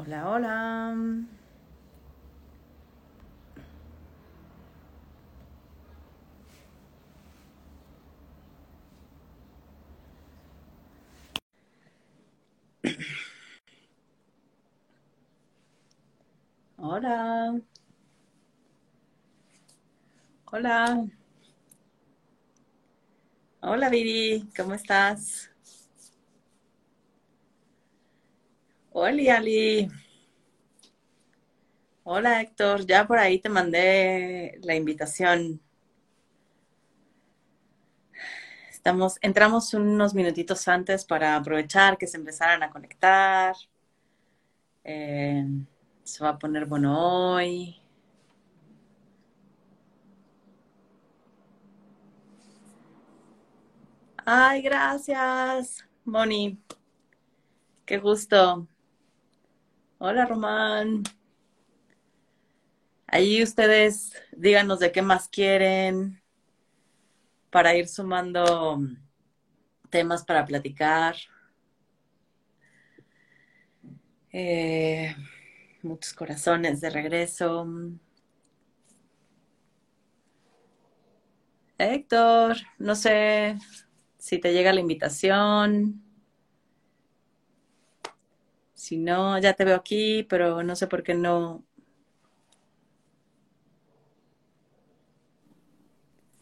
Hola, hola. Hola. Hola. Hola, Viri. ¿Cómo estás? Hola, Ali. Hola, Héctor. Ya por ahí te mandé la invitación. Estamos, entramos unos minutitos antes para aprovechar que se empezaran a conectar. Eh, se va a poner bueno hoy. Ay, gracias, Moni. Qué gusto. Hola, Román. Ahí ustedes díganos de qué más quieren para ir sumando temas para platicar. Eh, muchos corazones de regreso. Héctor, no sé si te llega la invitación. Si no, ya te veo aquí, pero no sé por qué no.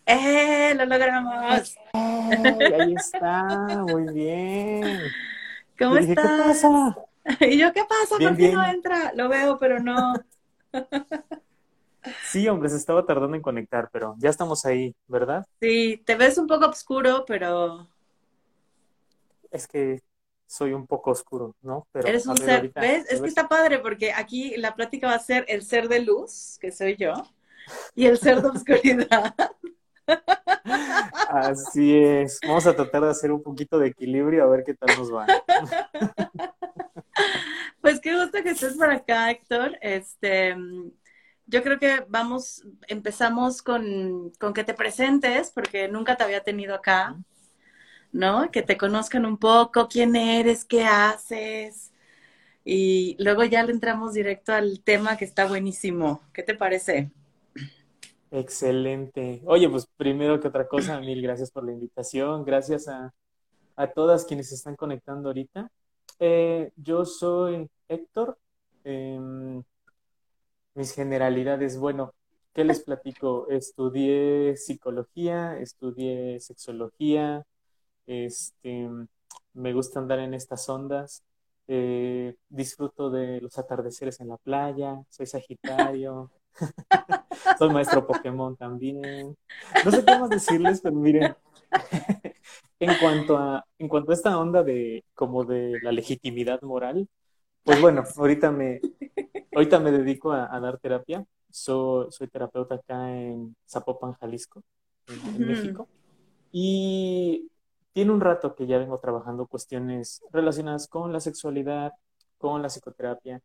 ¡Eh! ¡Lo logramos! ahí está, muy bien. ¿Cómo dije, ¿qué estás? pasa? Y yo, ¿qué pasa? Bien, ¿Por qué no bien. entra? Lo veo, pero no. Sí, hombre, se estaba tardando en conectar, pero ya estamos ahí, ¿verdad? Sí, te ves un poco oscuro, pero Es que soy un poco oscuro, ¿no? Pero eres un ver ser. ahorita, ¿Ves? Es que está padre porque aquí la plática va a ser el ser de luz, que soy yo, y el ser de oscuridad. Así es. Vamos a tratar de hacer un poquito de equilibrio a ver qué tal nos va. Pues qué gusto que estés por acá, Héctor. Este, yo creo que vamos, empezamos con, con que te presentes, porque nunca te había tenido acá, ¿no? Que te conozcan un poco, quién eres, qué haces, y luego ya le entramos directo al tema que está buenísimo. ¿Qué te parece? Excelente. Oye, pues primero que otra cosa, mil gracias por la invitación. Gracias a, a todas quienes se están conectando ahorita. Eh, yo soy Héctor. Em, mis generalidades, bueno, ¿qué les platico? Estudié psicología, estudié sexología, este, me gusta andar en estas ondas, eh, disfruto de los atardeceres en la playa, soy Sagitario, soy maestro Pokémon también. No sé qué más decirles, pero miren, en cuanto a, en cuanto a esta onda de como de la legitimidad moral, pues bueno, ahorita me, ahorita me dedico a, a dar terapia. Soy, soy terapeuta acá en Zapopan, Jalisco, en, en Ujú. México. Y tiene un rato que ya vengo trabajando cuestiones relacionadas con la sexualidad, con la psicoterapia.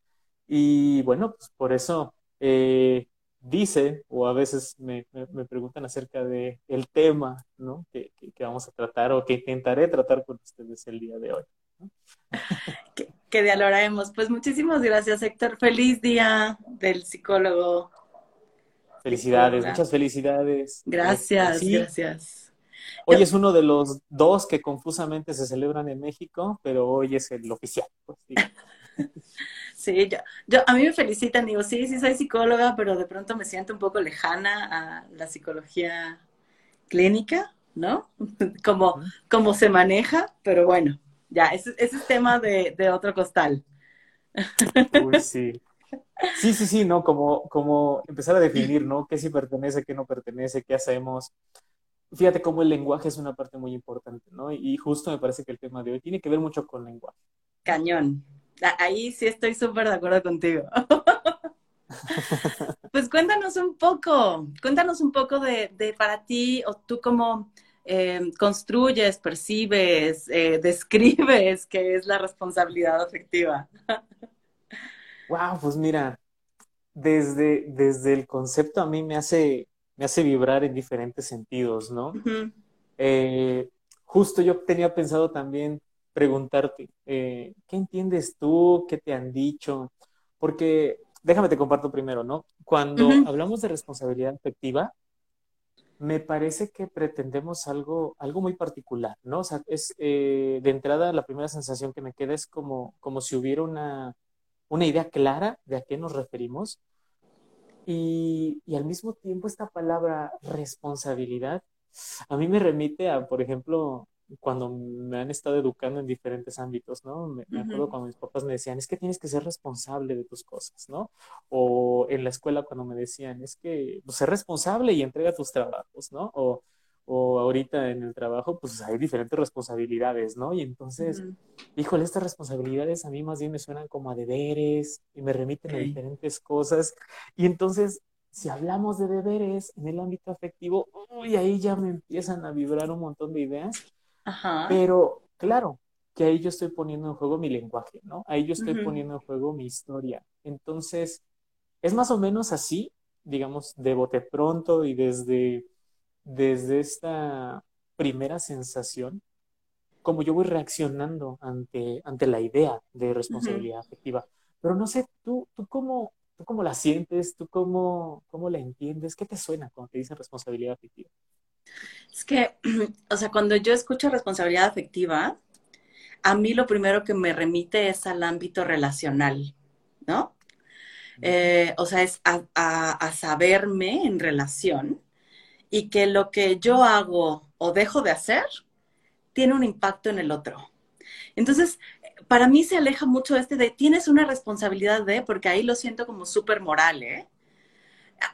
Y bueno, pues por eso eh, dice, o a veces me, me- me preguntan acerca de el tema, ¿no? Que, que- que vamos a tratar o que intentaré tratar con ustedes el día de hoy. ¿no? Que, que dialogaremos. Pues muchísimas gracias, Héctor. Feliz día del psicólogo, Felicidades, psicóloga. muchas felicidades. Este, Gracias, sí, gracias. Hoy es uno de los dos que confusamente se celebran en México, pero hoy es el oficial, pues, digamos. sí, yo, yo, a mí me felicitan, digo, sí, sí soy psicóloga, pero de pronto me siento un poco lejana a la psicología clínica, ¿no? Como, como se maneja, pero bueno, ya, ese, ese es tema de, de otro costal. Uy, sí. Sí, sí, sí, ¿no? Como, como empezar a definir, ¿no? ¿Qué sí pertenece, qué no pertenece, qué hacemos? Fíjate cómo el lenguaje es una parte muy importante, ¿no? Y justo me parece que el tema de hoy tiene que ver mucho con lenguaje. Cañón. Ahí sí estoy súper de acuerdo contigo. Pues cuéntanos un poco, cuéntanos un poco de, de para ti, o tú cómo eh, construyes, percibes, eh, describes qué es la responsabilidad afectiva. Wow, pues mira, desde, desde el concepto a mí me hace, me hace vibrar en diferentes sentidos, ¿no? Eh, justo yo tenía pensado también preguntarte, eh, ¿qué entiendes tú? ¿Qué te han dicho? Porque, déjame te comparto primero, ¿no? Cuando hablamos de responsabilidad afectiva, me parece que pretendemos algo, algo muy particular, ¿no? O sea, es eh, de entrada la primera sensación que me queda es como, como si hubiera una, una idea clara de a qué nos referimos. Y, y, al mismo tiempo esta palabra responsabilidad a mí me remite a, por ejemplo, cuando me han estado educando en diferentes ámbitos, ¿no? Me, acuerdo cuando mis papás me decían, es que tienes que ser responsable de tus cosas, ¿no? O en la escuela cuando me decían, es que pues, ser responsable y entrega tus trabajos, ¿no? O, o ahorita en el trabajo, pues hay diferentes responsabilidades, ¿no? Y entonces, híjole, estas responsabilidades a mí más bien me suenan como a deberes y me remiten a diferentes cosas. Y entonces, si hablamos de deberes en el ámbito afectivo, uy, ahí ya me empiezan a vibrar un montón de ideas pero claro, que ahí yo estoy poniendo en juego mi lenguaje, ¿no? Ahí yo estoy poniendo en juego mi historia. Entonces, es más o menos así, digamos, de bote pronto y desde, desde esta primera sensación, como yo voy reaccionando ante, ante la idea de responsabilidad afectiva. Pero no sé, ¿tú, tú, cómo, tú cómo la sientes? ¿Tú cómo, cómo la entiendes? ¿Qué te suena cuando te dicen responsabilidad afectiva? Es que, o sea, cuando yo escucho responsabilidad afectiva, a mí lo primero que me remite es al ámbito relacional, ¿no? Eh, o sea, es a, saberme en relación y que lo que yo hago o dejo de hacer tiene un impacto en el otro. Entonces, para mí se aleja mucho este de tienes una responsabilidad de, porque ahí lo siento como súper moral, ¿eh?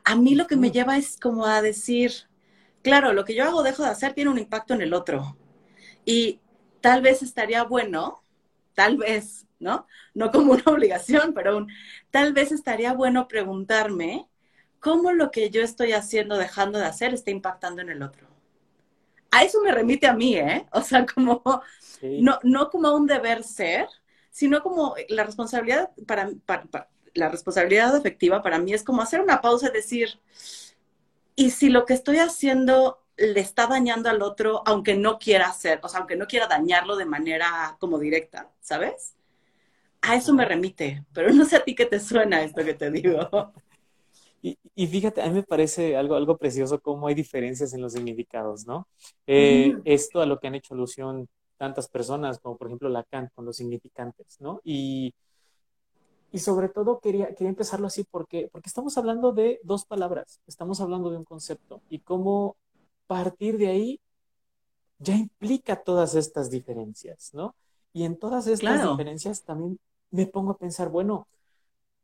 a mí lo que me lleva es como a decir, claro, lo que yo hago, dejo de hacer, tiene un impacto en el otro. Y tal vez estaría bueno, tal vez, ¿no? No como una obligación, pero tal vez estaría bueno preguntarme cómo lo que yo estoy haciendo, dejando de hacer, está impactando en el otro. A eso me remite a mí, ¿eh? O sea, como, no, no como un deber ser, sino como la responsabilidad para, la responsabilidad afectiva para mí es como hacer una pausa y decir, y si lo que estoy haciendo le está dañando al otro, aunque no quiera hacer, o sea, aunque no quiera dañarlo de manera como directa, ¿sabes? A eso me remite, pero no sé a ti qué te suena esto que te digo. Y, fíjate, a mí me parece algo, algo precioso cómo hay diferencias en los significados, ¿no? Eh, esto a lo que han hecho alusión tantas personas, como por ejemplo Lacan, con los significantes, ¿no? Y, y sobre todo quería, quería empezarlo así porque, porque estamos hablando de dos palabras, estamos hablando de un concepto y cómo partir de ahí ya implica todas estas diferencias, ¿no? Y en todas estas diferencias también me pongo a pensar, bueno,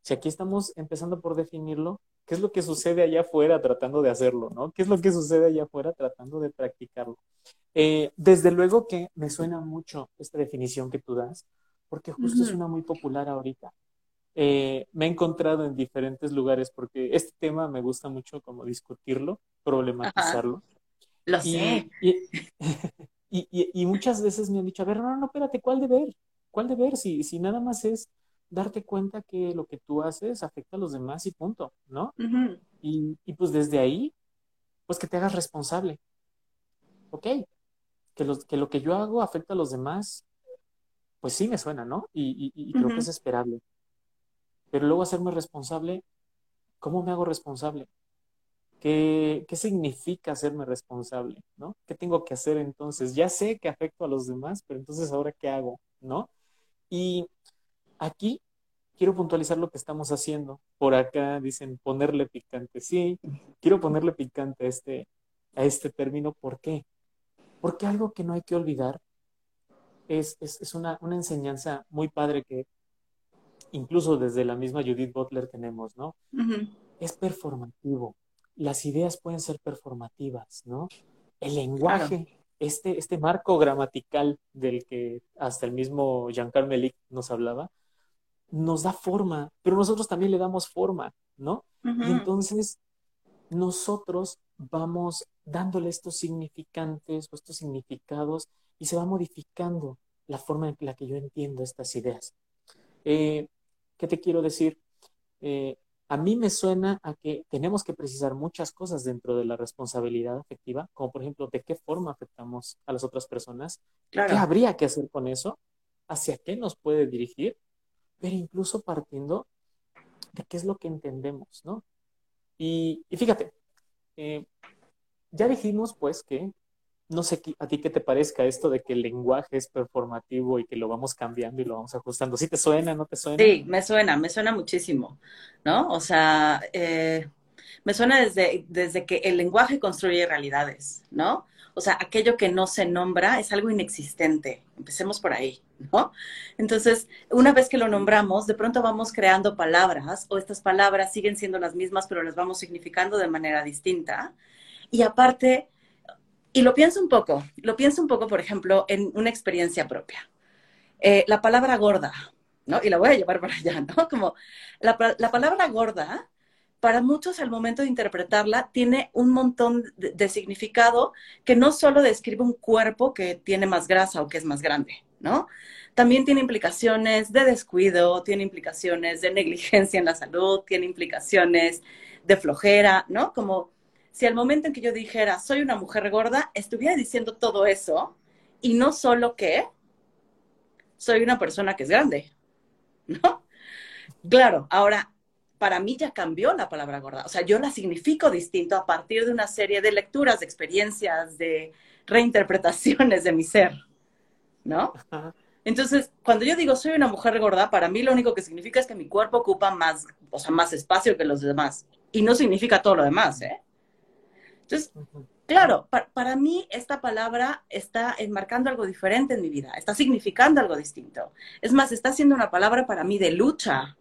si aquí estamos empezando por definirlo, ¿qué es lo que sucede allá afuera tratando de hacerlo, ¿no? ¿Qué es lo que sucede allá afuera tratando de practicarlo? Eh, desde luego que me suena mucho esta definición que tú das, porque justo es una muy popular ahorita. Eh, me he encontrado en diferentes lugares porque este tema me gusta mucho como discutirlo, problematizarlo. Lo sé. Y, y, muchas veces me han dicho, a ver, no, no, espérate, ¿cuál deber? ¿Cuál deber? Si, si nada más es darte cuenta que lo que tú haces afecta a los demás y punto, ¿no? y, y, pues desde ahí, pues que te hagas responsable. Ok, que, los, que lo que yo hago afecta a los demás, pues sí me suena, ¿no? Y, y creo que es esperable. Pero luego hacerme responsable, ¿cómo me hago responsable? ¿Qué, ¿Qué, significa hacerme responsable? ¿no? ¿Qué tengo que hacer entonces? Ya sé que afecto a los demás, pero entonces ahora qué hago? ¿no? Y aquí quiero puntualizar lo que estamos haciendo. Por acá dicen ponerle picante. Sí, quiero ponerle picante a este, a este término. ¿Por qué? Porque algo que no hay que olvidar es, es, es una, una, enseñanza muy padre que, incluso desde la misma Judith Butler tenemos, ¿no? Es performativo. Las ideas pueden ser performativas, ¿no? El lenguaje, este, este marco gramatical del que hasta el mismo Jean-Carl Melik nos hablaba, nos da forma, pero nosotros también le damos forma, ¿no? Y entonces nosotros vamos dándole estos significantes o estos significados y se va modificando la forma en la que yo entiendo estas ideas. Eh, ¿Qué te quiero decir? Eh, a mí me suena a que tenemos que precisar muchas cosas dentro de la responsabilidad afectiva, como por ejemplo, de qué forma afectamos a las otras personas, qué habría que hacer con eso, hacia qué nos puede dirigir, pero incluso partiendo de qué es lo que entendemos, ¿no? Y, fíjate, eh, ya dijimos pues que no sé a ti qué te parezca esto de que el lenguaje es performativo y que lo vamos cambiando y lo vamos ajustando. ¿Sí te suena, no te suena? Sí, me suena, me suena muchísimo, ¿no? O sea, eh, me suena desde, desde que el lenguaje construye realidades, ¿no? O sea, aquello que no se nombra es algo inexistente. Empecemos por ahí, ¿no? Entonces, una vez que lo nombramos, de pronto vamos creando palabras o estas palabras siguen siendo las mismas, pero las vamos significando de manera distinta. Y aparte, y lo pienso un poco, lo pienso un poco, por ejemplo, en una experiencia propia. Eh, la palabra gorda, ¿no? Y la voy a llevar para allá, ¿no? Como la, palabra gorda, para muchos al momento de interpretarla, tiene un montón de, significado que no solo describe un cuerpo que tiene más grasa o que es más grande, ¿no? También tiene implicaciones de descuido, tiene implicaciones de negligencia en la salud, tiene implicaciones de flojera, ¿no? Como si al momento en que yo dijera, soy una mujer gorda, estuviera diciendo todo eso y no solo que soy una persona que es grande, ¿no? Claro, ahora, para mí ya cambió la palabra gorda, o sea, yo la significo distinto a partir de una serie de lecturas, de experiencias, de reinterpretaciones de mi ser, ¿no? Entonces, cuando yo digo soy una mujer gorda, para mí lo único que significa es que mi cuerpo ocupa más, o sea, más espacio que los demás. Y no significa todo lo demás, ¿eh? Entonces, claro, para mí esta palabra está enmarcando algo diferente en mi vida, está significando algo distinto. Es más, está siendo una palabra para mí de lucha.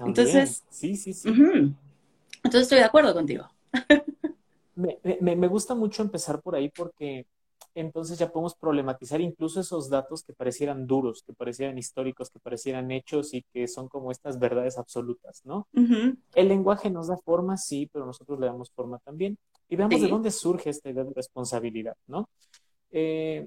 Entonces, sí, sí, sí. Entonces estoy de acuerdo contigo. me, gusta mucho empezar por ahí porque entonces ya podemos problematizar incluso esos datos que parecieran duros, que parecieran históricos, que parecieran hechos y que son como estas verdades absolutas, ¿no? El lenguaje nos da forma, sí, pero nosotros le damos forma también. Y veamos de dónde surge esta idea de responsabilidad, ¿no? Eh,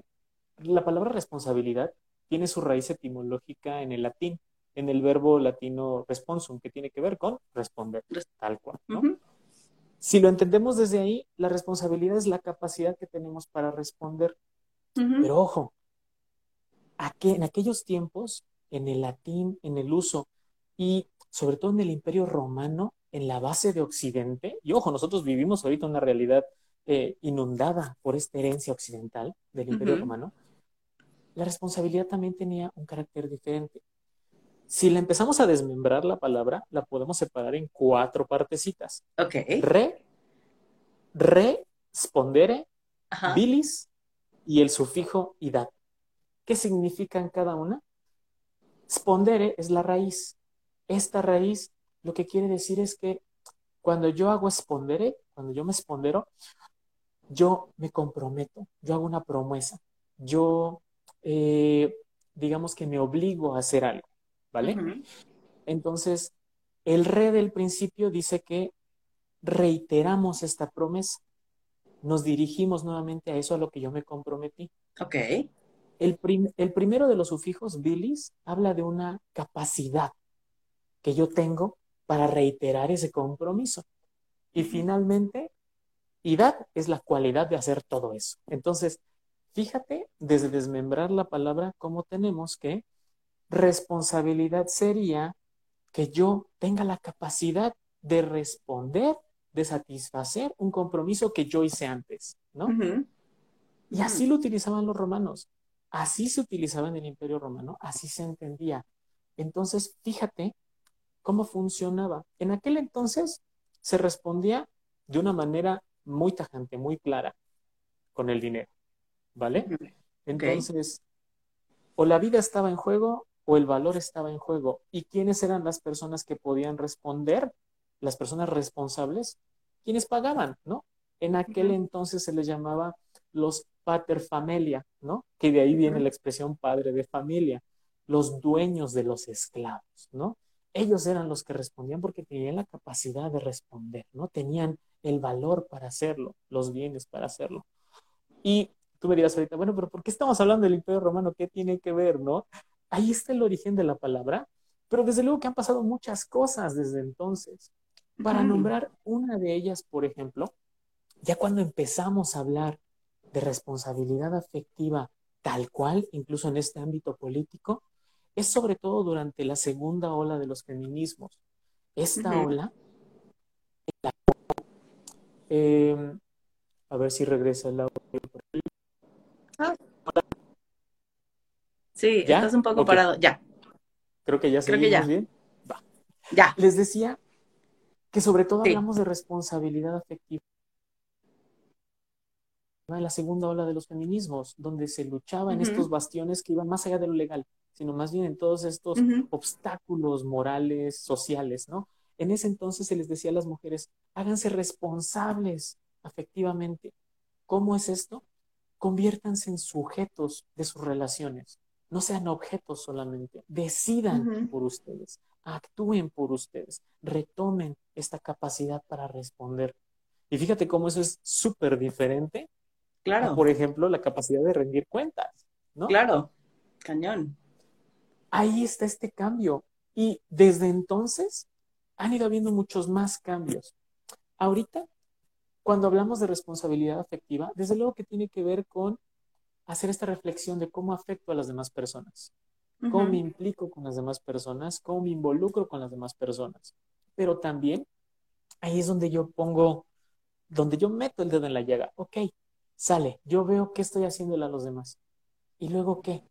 la palabra responsabilidad tiene su raíz etimológica en el latín, en el verbo latino responsum, que tiene que ver con responder, tal cual, ¿no? Si lo entendemos desde ahí, la responsabilidad es la capacidad que tenemos para responder. Pero ojo, en aquellos tiempos, en el latín, en el uso y sobre todo en el imperio romano, en la base de Occidente, y ojo, nosotros vivimos ahorita una realidad eh, inundada por esta herencia occidental del imperio romano, la responsabilidad también tenía un carácter diferente. Si le empezamos a desmembrar la palabra, la podemos separar en cuatro partecitas. Ok. Re, respondere, bilis y el sufijo idad. ¿Qué significan cada una? Spondere es la raíz. Esta raíz lo que quiere decir es que cuando yo hago spondere, cuando yo me espondero, yo me comprometo, yo hago una promesa, yo eh, digamos que me obligo a hacer algo. ¿Vale? Entonces, el re del principio dice que reiteramos esta promesa, nos dirigimos nuevamente a eso a lo que yo me comprometí. Ok. El, el primero de los sufijos, bilis, habla de una capacidad que yo tengo para reiterar ese compromiso. Y finalmente, idad es la cualidad de hacer todo eso. Entonces, fíjate, desde desmembrar la palabra, cómo tenemos que responsabilidad sería que yo tenga la capacidad de responder, de satisfacer un compromiso que yo hice antes, ¿no? Y así lo utilizaban los romanos, así se utilizaba en el imperio romano, así se entendía. Entonces, fíjate cómo funcionaba. En aquel entonces se respondía de una manera muy tajante, muy clara, con el dinero, ¿vale? Entonces, o la vida estaba en juego o el valor estaba en juego. ¿Y quiénes eran las personas que podían responder? Las personas responsables, quienes pagaban, ¿no? En aquel entonces se les llamaba los pater familia, ¿no? Que de ahí viene la expresión padre de familia, los dueños de los esclavos, ¿no? Ellos eran los que respondían porque tenían la capacidad de responder, ¿no? Tenían el valor para hacerlo, los bienes para hacerlo. Y tú me dirás ahorita, bueno, pero ¿por qué estamos hablando del Imperio Romano? ¿Qué tiene que ver, no? Ahí está el origen de la palabra, Pero desde luego que han pasado muchas cosas desde entonces. Para nombrar una de ellas, por ejemplo, ya cuando empezamos a hablar de responsabilidad afectiva tal cual, incluso en este ámbito político, es sobre todo durante la segunda ola de los feminismos. Esta ola, em, a ver si regresa el audio. Ah. Sí, estás un poco parado. Ya. Creo que ya se bien. Ya. Les decía que sobre todo hablamos de responsabilidad afectiva en la segunda ola de los feminismos, donde se luchaba en estos bastiones que iban más allá de lo legal, sino más bien en todos estos obstáculos morales, sociales, ¿no? En ese entonces se les decía a las mujeres, háganse responsables afectivamente. ¿Cómo es esto? Conviértanse en sujetos de sus relaciones, no sean objetos solamente, decidan por ustedes, actúen por ustedes, retomen esta capacidad para responder. Y fíjate cómo eso es súper diferente Claro. por ejemplo, la capacidad de rendir cuentas, ¿no? Claro, cañón. Ahí está este cambio. Y desde entonces han ido habiendo muchos más cambios. Ahorita, cuando hablamos de responsabilidad afectiva, desde luego que tiene que ver con hacer esta reflexión de cómo afecto a las demás personas, cómo me implico con las demás personas, cómo me involucro con las demás personas. Pero también ahí es donde yo pongo, donde yo meto el dedo en la llaga. Ok, Sale, yo veo qué estoy haciéndole a los demás. ¿Y luego qué?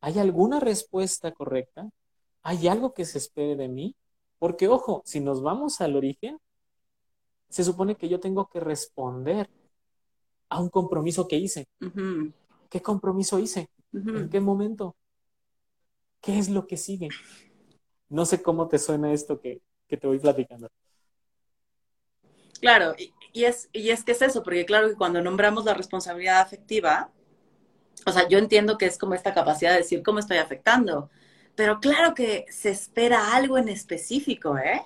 ¿Hay alguna respuesta correcta? ¿Hay algo que se espere de mí? Porque, ojo, si nos vamos al origen, se supone que yo tengo que responder a un compromiso que hice. ¿Qué compromiso hice? ¿En qué momento? ¿Qué es lo que sigue? No sé cómo te suena esto que, que te voy platicando. Claro, y es, y es que es eso, porque claro que cuando nombramos la responsabilidad afectiva, o sea, yo entiendo que es como esta capacidad de decir cómo estoy afectando, pero claro que se espera algo en específico, ¿eh?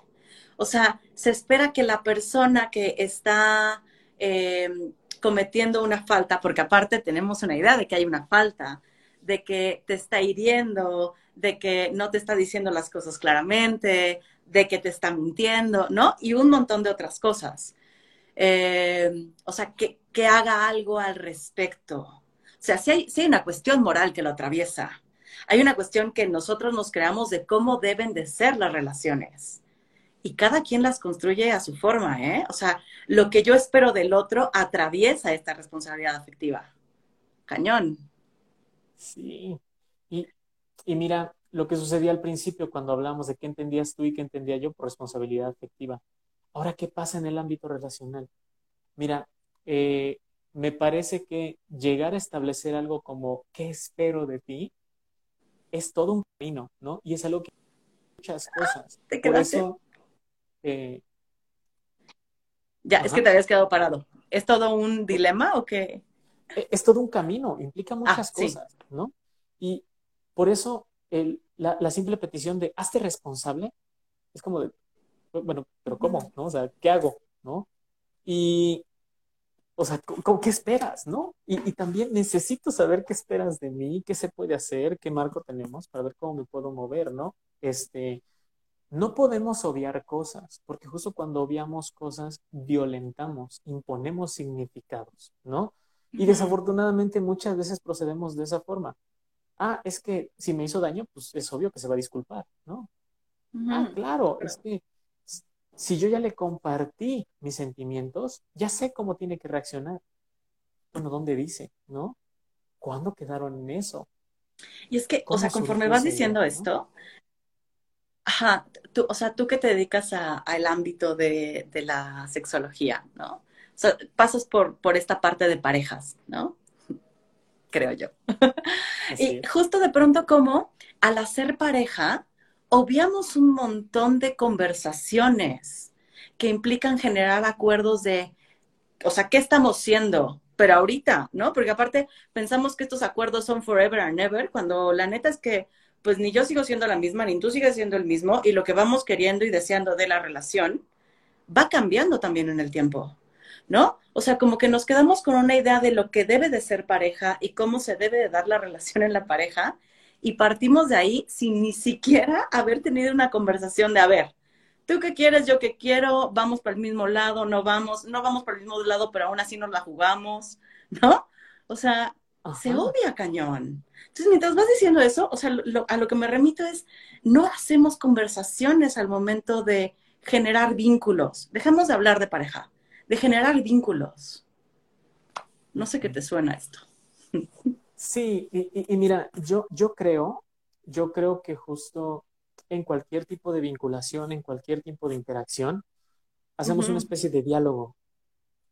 O sea, se espera que la persona que está em, cometiendo una falta, porque aparte tenemos una idea de que hay una falta, de que te está hiriendo, de que no te está diciendo las cosas claramente, de que te está mintiendo, ¿no? Y un montón de otras cosas. Eh, o sea, que, que, haga algo al respecto. O sea, si hay, hay una cuestión moral que lo atraviesa, hay una cuestión que nosotros nos creamos de cómo deben de ser las relaciones. Y cada quien las construye a su forma, ¿eh? O sea, lo que yo espero del otro atraviesa esta responsabilidad afectiva. Cañón. Sí. Y, y mira, lo que sucedía al principio cuando hablamos de qué entendías tú y qué entendía yo por responsabilidad afectiva. Ahora, ¿qué pasa en el ámbito relacional? Mira, eh, me parece que llegar a establecer algo como ¿qué espero de ti? es todo un camino, ¿no? Y es algo que muchas cosas. ¿Te Por eso, eh, ya, es que te habías quedado parado. ¿Es todo un dilema o qué? E, es todo un camino, implica muchas ah, cosas, ¿no? Y por eso el, la, la, simple petición de hazte responsable es como de, bueno, pero ¿cómo? ¿No? O sea, ¿qué hago? ¿No? Y, o sea, ¿qué esperas? ¿No? Y, y, también necesito saber qué esperas de mí, qué se puede hacer, qué marco tenemos para ver cómo me puedo mover, ¿no? Este, no podemos obviar cosas, porque justo cuando obviamos cosas, violentamos, imponemos significados, ¿no? Y desafortunadamente muchas veces procedemos de esa forma. Ah, es que si me hizo daño, pues es obvio que se va a disculpar, ¿no? Ah, claro, es que si yo ya le compartí mis sentimientos, ya sé cómo tiene que reaccionar. Bueno, ¿dónde dice? ¿No? ¿Cuándo quedaron en eso? Y es que, o sea, conforme vas diciendo esto, ajá, tú, o sea, tú que te dedicas al ámbito de, de, la sexología, ¿no? O sea, pasas por, por esta parte de parejas, ¿no? Creo yo. y justo de pronto como al hacer pareja, obviamos un montón de conversaciones que implican generar acuerdos de, o sea, ¿qué estamos siendo? Pero ahorita, ¿no? Porque aparte pensamos que estos acuerdos son forever and ever, cuando la neta es que pues ni yo sigo siendo la misma, ni tú sigues siendo el mismo, y lo que vamos queriendo y deseando de la relación va cambiando también en el tiempo, ¿no? O sea, como que nos quedamos con una idea de lo que debe de ser pareja y cómo se debe de dar la relación en la pareja, y partimos de ahí sin ni siquiera haber tenido una conversación de, a ver, tú qué quieres, yo qué quiero, vamos para el mismo lado, no vamos, no vamos para el mismo lado, pero aún así nos la jugamos, ¿no? O sea, se odia cañón. Entonces, mientras vas diciendo eso, o sea, a lo que me remito es, no hacemos conversaciones al momento de generar vínculos. Dejemos de hablar de pareja, de generar vínculos. No sé qué te suena esto. Sí, y, mira, yo, yo creo, yo creo que justo en cualquier tipo de vinculación, en cualquier tipo de interacción, hacemos una especie de diálogo.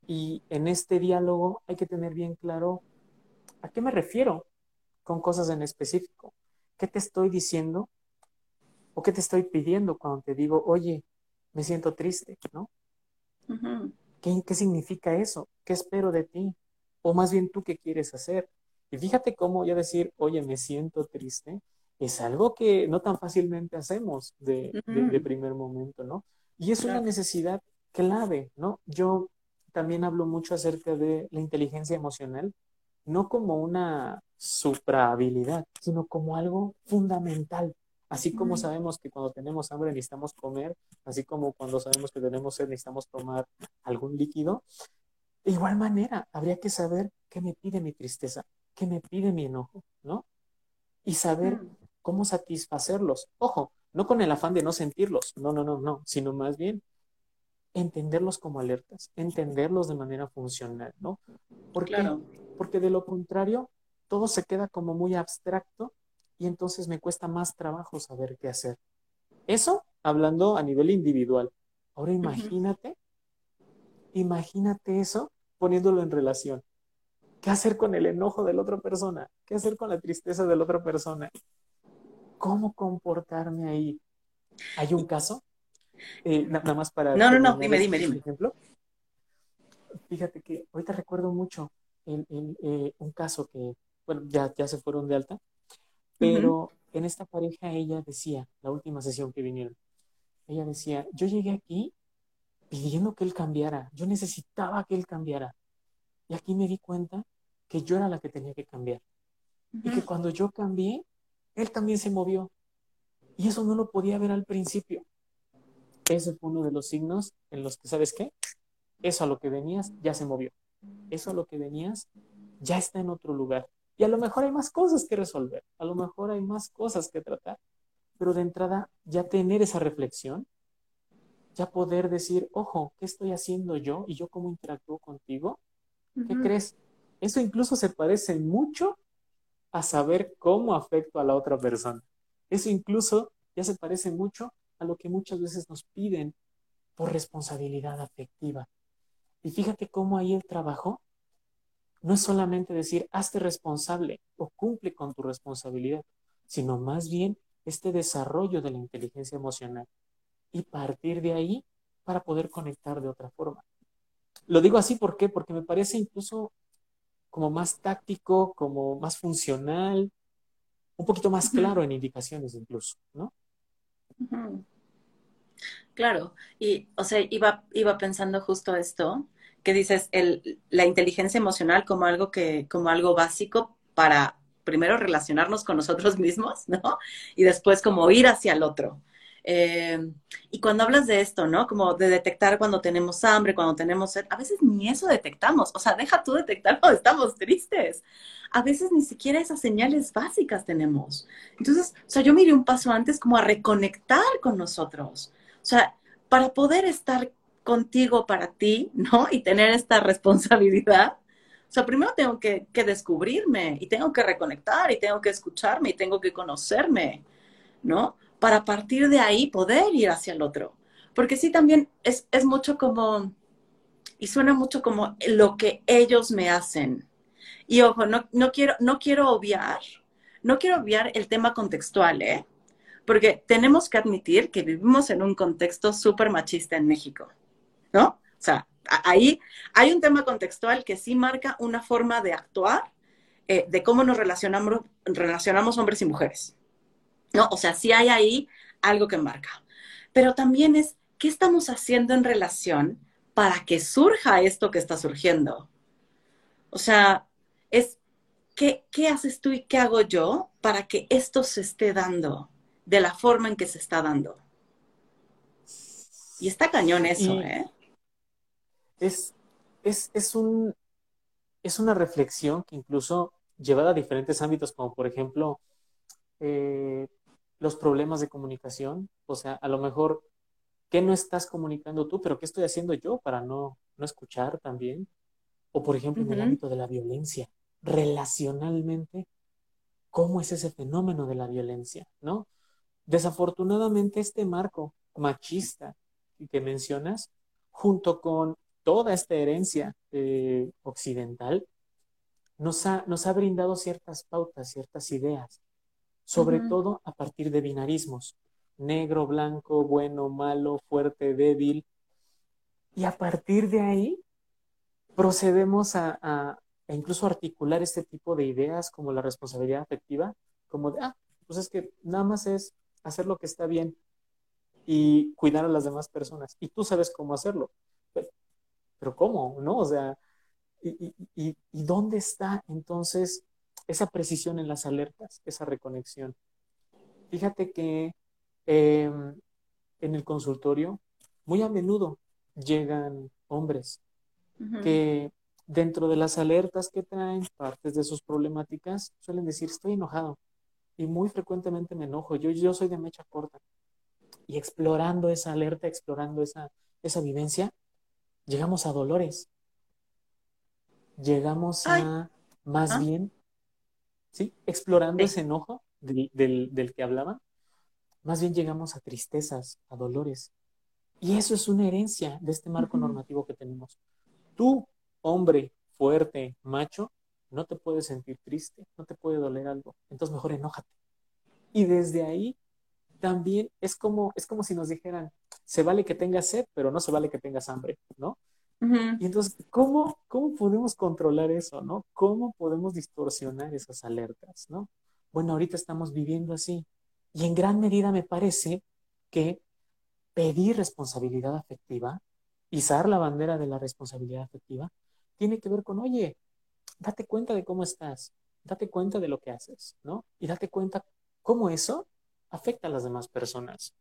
Y en este diálogo hay que tener bien claro a qué me refiero con cosas en específico. ¿Qué te estoy diciendo? ¿O qué te estoy pidiendo cuando te digo, oye, me siento triste, ¿no? ¿Qué, ¿Qué significa eso? ¿Qué espero de ti? O más bien tú qué quieres hacer. Y fíjate cómo ya decir, oye, me siento triste, es algo que no tan fácilmente hacemos de, primer momento, ¿no? Y es una necesidad clave, ¿no? Yo también hablo mucho acerca de la inteligencia emocional, no como una suprahabilidad, sino como algo fundamental. Así como sabemos que cuando tenemos hambre necesitamos comer, así como cuando sabemos que tenemos sed necesitamos tomar algún líquido, de igual manera habría que saber qué me pide mi tristeza, qué me pide mi enojo, ¿no? Y saber mm. cómo satisfacerlos. Ojo, no con el afán de no sentirlos, no, no, no, no, sino más bien entenderlos como alertas, entenderlos de manera funcional, ¿no? Porque, porque de lo contrario, todo se queda como muy abstracto y entonces me cuesta más trabajo saber qué hacer. Eso hablando a nivel individual. Ahora imagínate, imagínate eso poniéndolo en relación. ¿Qué hacer con el enojo de la otra persona? ¿Qué hacer con la tristeza de la otra persona? ¿Cómo comportarme ahí? ¿Hay un caso? Eh, nada más para... No, no, no, dime, dime, dime. Ejemplo. Fíjate que ahorita recuerdo mucho en, eh, un caso que, bueno, ya, ya se fueron de alta, pero en esta pareja ella decía, la última sesión que vinieron, ella decía, yo llegué aquí pidiendo que él cambiara, yo necesitaba que él cambiara. Y aquí me di cuenta que yo era la que tenía que cambiar. Y que cuando yo cambié, él también se movió. Y eso no lo podía ver al principio. Ese fue uno de los signos en los que, ¿sabes qué? Eso a lo que venías ya se movió. Eso a lo que venías ya está en otro lugar. Y a lo mejor hay más cosas que resolver. A lo mejor hay más cosas que tratar. Pero de entrada, ya tener esa reflexión, ya poder decir, ojo, ¿qué estoy haciendo yo? Y yo cómo interactúo contigo, ¿Qué crees? Eso incluso se parece mucho a saber cómo afecto a la otra persona. Eso incluso ya se parece mucho a lo que muchas veces nos piden por responsabilidad afectiva. Y fíjate cómo ahí el trabajo no es solamente decir, hazte responsable o cumple con tu responsabilidad, sino más bien este desarrollo de la inteligencia emocional y partir de ahí para poder conectar de otra forma. Lo digo así, ¿por qué? Porque me parece incluso como más táctico, como más funcional, un poquito más claro en indicaciones incluso, ¿no? Claro, y o sea, iba, iba pensando justo esto, que dices el, la inteligencia emocional como algo que, como algo básico para primero relacionarnos con nosotros mismos, ¿no? Y después como ir hacia el otro. Eh, y cuando hablas de esto, ¿no? Como de detectar cuando tenemos hambre, cuando tenemos sed, a veces ni eso detectamos. O sea, deja tú detectar cuando estamos tristes. A veces ni siquiera esas señales básicas tenemos. Entonces, o sea, yo miré un paso antes como a reconectar con nosotros. O sea, para poder estar contigo para ti, ¿no? Y tener esta responsabilidad. O sea, primero tengo que, que descubrirme y tengo que reconectar y tengo que escucharme y tengo que conocerme, ¿no? Para partir de ahí poder ir hacia el otro. Porque sí, también es, mucho como, y suena mucho como lo que ellos me hacen. Y ojo, no, no, quiero, no quiero obviar, no quiero obviar el tema contextual, ¿eh? Porque tenemos que admitir que vivimos en un contexto súper machista en México, ¿no? O sea, ahí hay un tema contextual que sí marca una forma de actuar, eh, de cómo nos relacionamos, relacionamos hombres y mujeres. ¿No? O sea, sí hay ahí algo que marca. Pero también es, ¿qué estamos haciendo en relación para que surja esto que está surgiendo? O sea, es, ¿qué, ¿qué haces tú y qué hago yo para que esto se esté dando de la forma en que se está dando? Y está cañón eso, ¿eh? Es, es, es, un, es una reflexión que incluso llevada a diferentes ámbitos, como por ejemplo eh, los problemas de comunicación. O sea, a lo mejor, ¿qué no estás comunicando tú, pero qué estoy haciendo yo para no, no escuchar también? O por ejemplo, en el ámbito de la violencia, relacionalmente, ¿cómo es ese fenómeno de la violencia? ¿No? Desafortunadamente, este marco machista que mencionas, junto con toda esta herencia eh, occidental, nos ha, nos ha brindado ciertas pautas, ciertas ideas, sobre todo a partir de binarismos, negro, blanco, bueno, malo, fuerte, débil. Y a partir de ahí procedemos a, a, incluso articular este tipo de ideas como la responsabilidad afectiva, como de, ah, pues es que nada más es hacer lo que está bien y cuidar a las demás personas. Y tú sabes cómo hacerlo. Pero, ¿cómo? ¿No? O sea, ¿y, y, y dónde está entonces esa precisión en las alertas, esa reconexión? Fíjate que em, en el consultorio muy a menudo llegan hombres que dentro de las alertas que traen, partes de sus problemáticas, suelen decir, estoy enojado. Y muy frecuentemente me enojo. Yo, yo soy de mecha corta y explorando esa alerta, explorando esa, esa vivencia, llegamos a dolores. Llegamos a, más ah. bien, ¿sí? Explorando ese enojo del, del, que hablaban, más bien llegamos a tristezas, a dolores. Y eso es una herencia de este marco normativo que tenemos. Tú, hombre fuerte, macho, no te puedes sentir triste, no te puede doler algo. Entonces mejor enójate. Y desde ahí también es como, es como si nos dijeran, se vale que tengas sed, pero no se vale que tengas hambre, ¿no? Y entonces, ¿cómo, ¿cómo podemos controlar eso, no? ¿Cómo podemos distorsionar esas alertas, no? Bueno, ahorita estamos viviendo así. Y en gran medida me parece que pedir responsabilidad afectiva, izar la bandera de la responsabilidad afectiva, tiene que ver con, oye, date cuenta de cómo estás, date cuenta de lo que haces, ¿no? Y date cuenta cómo eso afecta a las demás personas.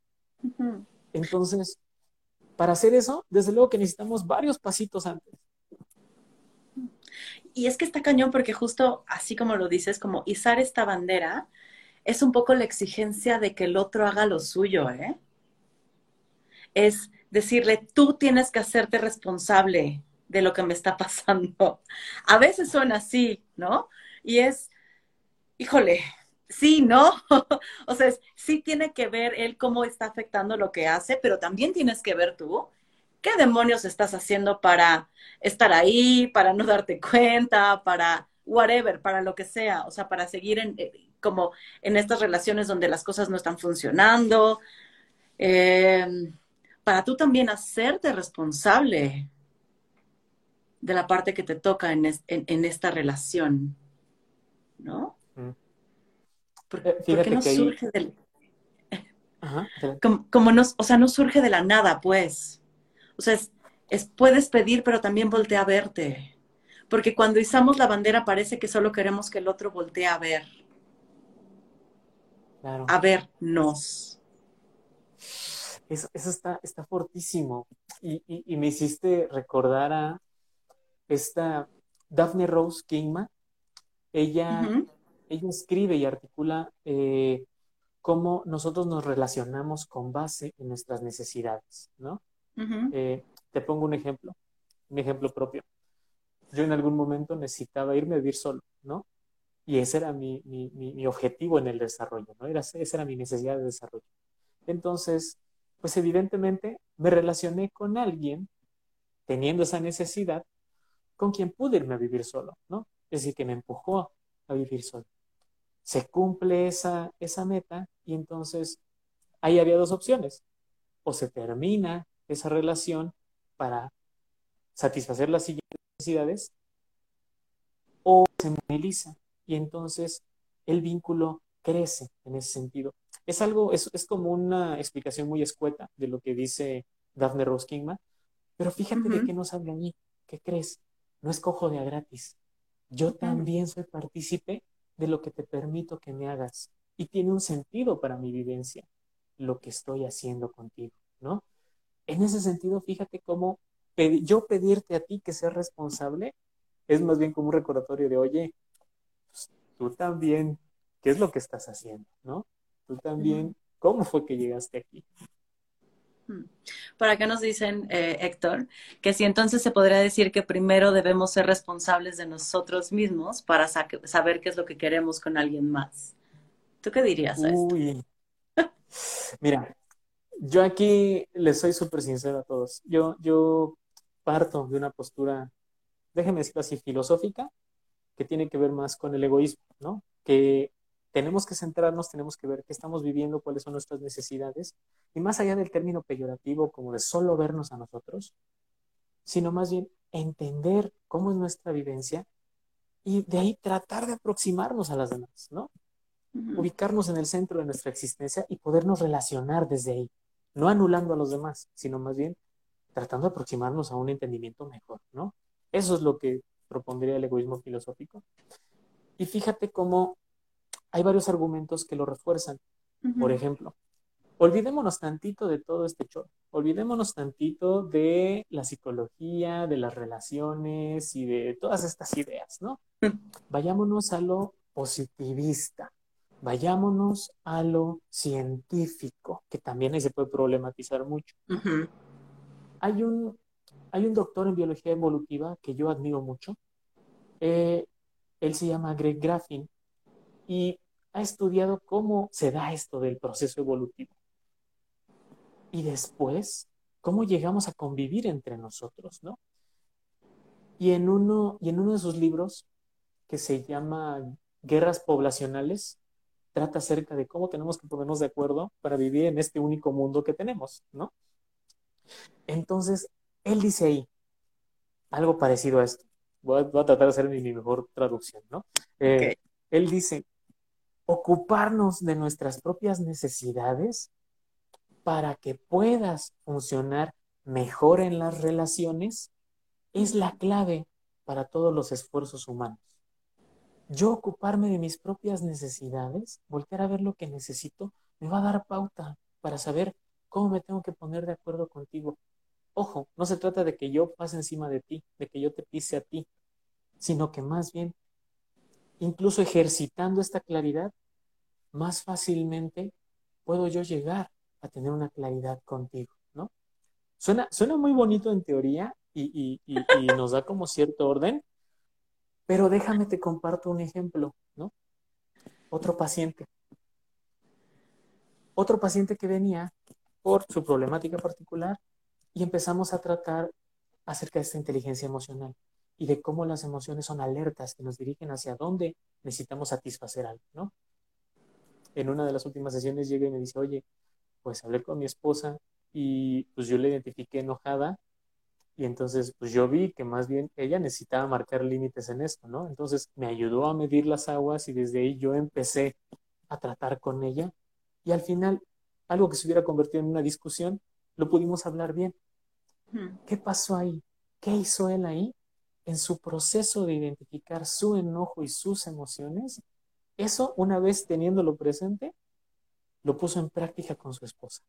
Entonces, para hacer eso, desde luego que necesitamos varios pasitos antes. Y es que está cañón porque justo así como lo dices, como izar esta bandera, es un poco la exigencia de que el otro haga lo suyo, ¿eh? Es decirle, tú tienes que hacerte responsable de lo que me está pasando. A veces suena así, ¿no? Y es, híjole, sí, ¿no? o sea, sí tiene que ver él cómo está afectando lo que hace, pero también tienes que ver tú qué demonios estás haciendo para estar ahí, para no darte cuenta, para whatever, para lo que sea, o sea, para seguir eh, como en estas relaciones donde las cosas no están funcionando, em, para tú también hacerte responsable de la parte que te toca en, en esta relación, ¿no? Porque, eh, no surge del... como, no, o sea, no surge de la nada, pues. O sea, es, puedes pedir, pero también voltea a verte. Porque cuando izamos la bandera parece que solo queremos que el otro voltee a ver. A vernos. Eso, eso está, está fortísimo. Y, y, me hiciste recordar a esta Daphne Rose Kingma. Ella ella escribe y articula eh, cómo nosotros nos relacionamos con base en nuestras necesidades, ¿no? Eh, te pongo un ejemplo, un ejemplo propio. Yo en algún momento necesitaba irme a vivir solo, ¿no? Y ese era mi, mi, objetivo en el desarrollo, ¿no? Era, esa era mi necesidad de desarrollo. Entonces, pues evidentemente me relacioné con alguien teniendo esa necesidad con quien pude irme a vivir solo, ¿no? Es decir, que me empujó a vivir solo se cumple esa, esa meta y entonces ahí había dos opciones. O se termina esa relación para satisfacer las siguientes necesidades o se moviliza y entonces el vínculo crece en ese sentido. Es algo, es, es como una explicación muy escueta de lo que dice Daphne Rose pero fíjate de qué nos habla allí. ¿Qué crees? No es cojo de a gratis. yo también soy partícipe de lo que te permito que me hagas y tiene un sentido para mi vivencia lo que estoy haciendo contigo, ¿no? En ese sentido, fíjate cómo yo pedirte a ti que seas responsable es más bien como un recordatorio de, oye, pues, tú también, ¿qué es lo que estás haciendo? ¿No? Tú también, ¿cómo fue que llegaste aquí? Por acá nos dicen, eh, Héctor, que si entonces se podría decir que primero debemos ser responsables de nosotros mismos para saber qué es lo que queremos con alguien más. ¿Tú qué dirías a esto? Mira, yo aquí les soy súper sincero a todos. Yo, yo parto de una postura, déjenme decirlo así, filosófica, que tiene que ver más con el egoísmo, ¿no? Que tenemos que centrarnos, tenemos que ver qué estamos viviendo, cuáles son nuestras necesidades, y más allá del término peyorativo como de solo vernos a nosotros, sino más bien entender cómo es nuestra vivencia y de ahí tratar de aproximarnos a las demás, ¿no? Ubicarnos en el centro de nuestra existencia y podernos relacionar desde ahí, no anulando a los demás, sino más bien tratando de aproximarnos a un entendimiento mejor, ¿no? Eso es lo que propondría el egoísmo filosófico. Y fíjate cómo hay varios argumentos que lo refuerzan. Por ejemplo, olvidémonos tantito de todo este show, olvidémonos tantito de la psicología, de las relaciones y de todas estas ideas, ¿no? Vayámonos a lo positivista, vayámonos a lo científico, que también ahí se puede problematizar mucho. hay, un, hay un doctor en biología evolutiva que yo admiro mucho. Eh, él se llama Greg Graffin y ha estudiado cómo se da esto del proceso evolutivo. Y después, cómo llegamos a convivir entre nosotros, ¿no? Y en uno, y en uno de sus libros, que se llama Guerras Poblacionales, trata acerca de cómo tenemos que ponernos de acuerdo para vivir en este único mundo que tenemos, ¿no? Entonces, él dice ahí algo parecido a esto. Voy a, tratar de hacer mi, mejor traducción, ¿no? Eh, él dice, ocuparnos de nuestras propias necesidades para que puedas funcionar mejor en las relaciones es la clave para todos los esfuerzos humanos. Yo ocuparme de mis propias necesidades, voltear a ver lo que necesito, me va a dar pauta para saber cómo me tengo que poner de acuerdo contigo. Ojo, no se trata de que yo pase encima de ti, de que yo te pise a ti, sino que más bien incluso ejercitando esta claridad, más fácilmente puedo yo llegar a tener una claridad contigo, ¿no? Suena, suena muy bonito en teoría y, nos da como cierto orden, pero déjame te comparto un ejemplo, ¿no? Otro paciente. Otro paciente que venía por su problemática particular y empezamos a tratar acerca de esta inteligencia emocional y de cómo las emociones son alertas que nos dirigen hacia dónde necesitamos satisfacer algo, ¿no? En una de las últimas sesiones llega y me dice, oye, pues hablé con mi esposa y pues yo le identifiqué enojada y entonces pues yo vi que más bien ella necesitaba marcar límites en esto, ¿no? Entonces me ayudó a medir las aguas y desde ahí yo empecé a tratar con ella y al final algo que se hubiera convertido en una discusión, lo pudimos hablar bien. ¿Qué pasó ahí? ¿Qué hizo él ahí? En su proceso de identificar su enojo y sus emociones, eso una vez teniéndolo presente, lo puso en práctica con su esposa.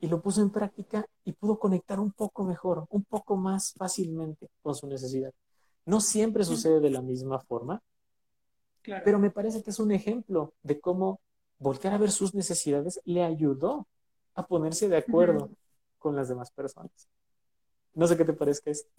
Y lo puso en práctica y pudo conectar un poco mejor, un poco más fácilmente con su necesidad. No siempre sucede de la misma forma, pero me parece que es un ejemplo de cómo voltear a ver sus necesidades le ayudó a ponerse de acuerdo con las demás personas. No sé qué te parezca esto.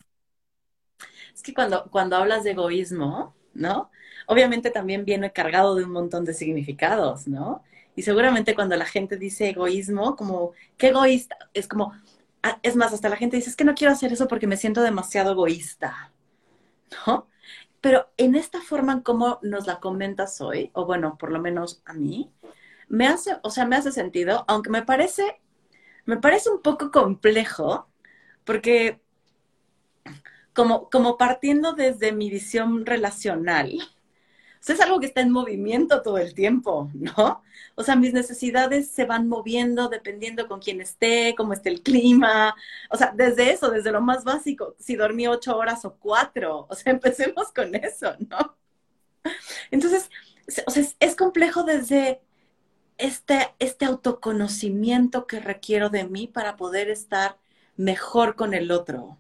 Es que cuando, cuando hablas de egoísmo, ¿no? Obviamente también viene cargado de un montón de significados, ¿no? Y seguramente cuando la gente dice egoísmo, como, ¿qué egoísta? Es como, ah, es más, hasta la gente dice, es que no quiero hacer eso porque me siento demasiado egoísta, ¿no? Pero en esta forma en cómo nos la comentas hoy, o bueno, por lo menos a mí, me hace, o sea, me hace sentido, aunque me parece, me parece un poco complejo, porque como, como partiendo desde mi visión relacional. O sea, es algo que está en movimiento todo el tiempo, ¿no? O sea, mis necesidades se van moviendo dependiendo con quién esté, cómo esté el clima. O sea, desde eso, desde lo más básico, si dormí ocho horas o cuatro. O sea, empecemos con eso, ¿no? Entonces, o sea, es, complejo desde este, este autoconocimiento que requiero de mí para poder estar mejor con el otro.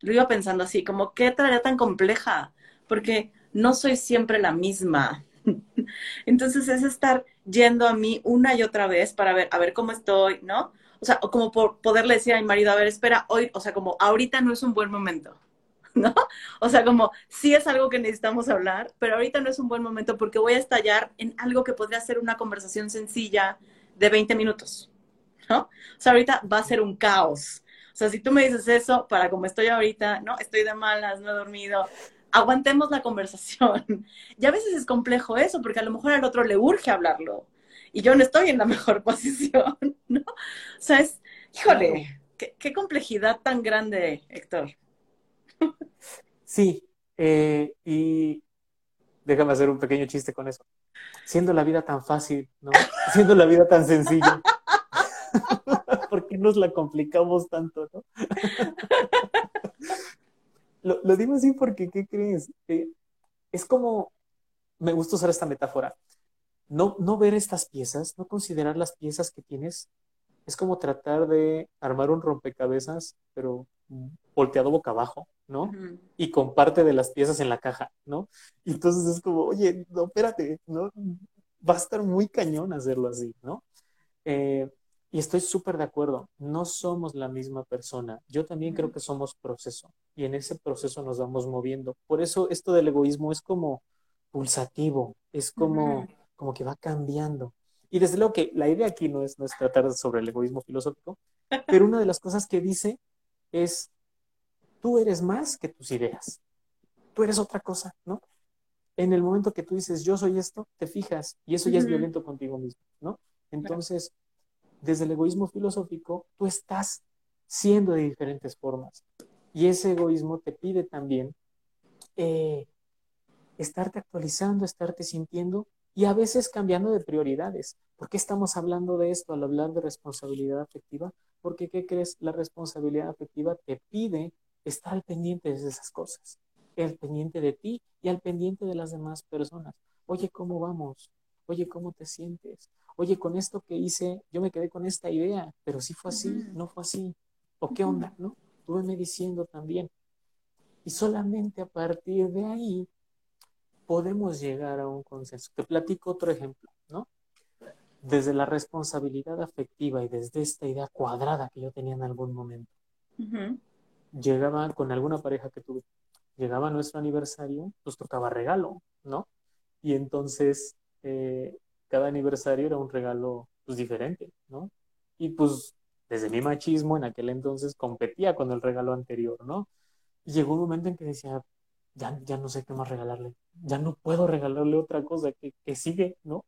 Lo iba pensando así, como qué tarea tan compleja, porque no soy siempre la misma. Entonces es estar yendo a mí una y otra vez para ver, a ver cómo estoy, ¿no? O sea, como por poderle decir a mi marido, a ver, espera, hoy, o sea, como ahorita no es un buen momento, ¿no? O sea, como sí es algo que necesitamos hablar, pero ahorita no es un buen momento porque voy a estallar en algo que podría ser una conversación sencilla de 20 minutos, ¿no? O sea, ahorita va a ser un caos. O sea, si tú me dices eso, para como estoy ahorita, ¿no? Estoy de malas, no he dormido, aguantemos la conversación. Y a veces es complejo eso, porque a lo mejor al otro le urge hablarlo. Y yo no estoy en la mejor posición, ¿no? O sea, es, híjole, qué, complejidad tan grande, Héctor. Sí, eh, y déjame hacer un pequeño chiste con eso. Siendo la vida tan fácil, ¿no? Siendo la vida tan sencilla. ¿Por qué nos la complicamos tanto, no? lo, digo así porque, ¿qué crees? Eh, es como, me gusta usar esta metáfora, no, no ver estas piezas, no considerar las piezas que tienes, es como tratar de armar un rompecabezas, pero volteado boca abajo, ¿no? Y con parte de las piezas en la caja, ¿no? Y entonces es como, oye, no, espérate, ¿no? Va a estar muy cañón hacerlo así, ¿no? Eh, y estoy súper de acuerdo, no somos la misma persona. Yo también creo que somos proceso y en ese proceso nos vamos moviendo. Por eso esto del egoísmo es como pulsativo, es como, como que va cambiando. Y desde luego que la idea aquí no es, no es tratar sobre el egoísmo filosófico, pero una de las cosas que dice es, tú eres más que tus ideas, tú eres otra cosa, ¿no? En el momento que tú dices, yo soy esto, te fijas, y eso ya es violento contigo mismo, ¿no? Entonces, desde el egoísmo filosófico, tú estás siendo de diferentes formas. Y ese egoísmo te pide también eh, estarte actualizando, estarte sintiendo y a veces cambiando de prioridades. ¿Por qué estamos hablando de esto al hablar de responsabilidad afectiva? Porque, ¿qué crees? La responsabilidad afectiva te pide estar al pendiente de esas cosas, al pendiente de ti y al pendiente de las demás personas. Oye, ¿cómo vamos? Oye, ¿cómo te sientes? Oye, con esto que hice, yo me quedé con esta idea, pero si fue así, no fue así, o qué onda, ¿no? me diciendo también. Y solamente a partir de ahí podemos llegar a un consenso. Te platico otro ejemplo, ¿no? Desde la responsabilidad afectiva y desde esta idea cuadrada que yo tenía en algún momento, llegaba con alguna pareja que tuve, llegaba nuestro aniversario, nos tocaba regalo, ¿no? Y entonces eh, cada aniversario era un regalo pues diferente, ¿no? Y pues desde mi machismo en aquel entonces competía con el regalo anterior, ¿no? Y llegó un momento en que decía, ya, ya no sé qué más regalarle, ya no puedo regalarle otra cosa que, que sigue, ¿no?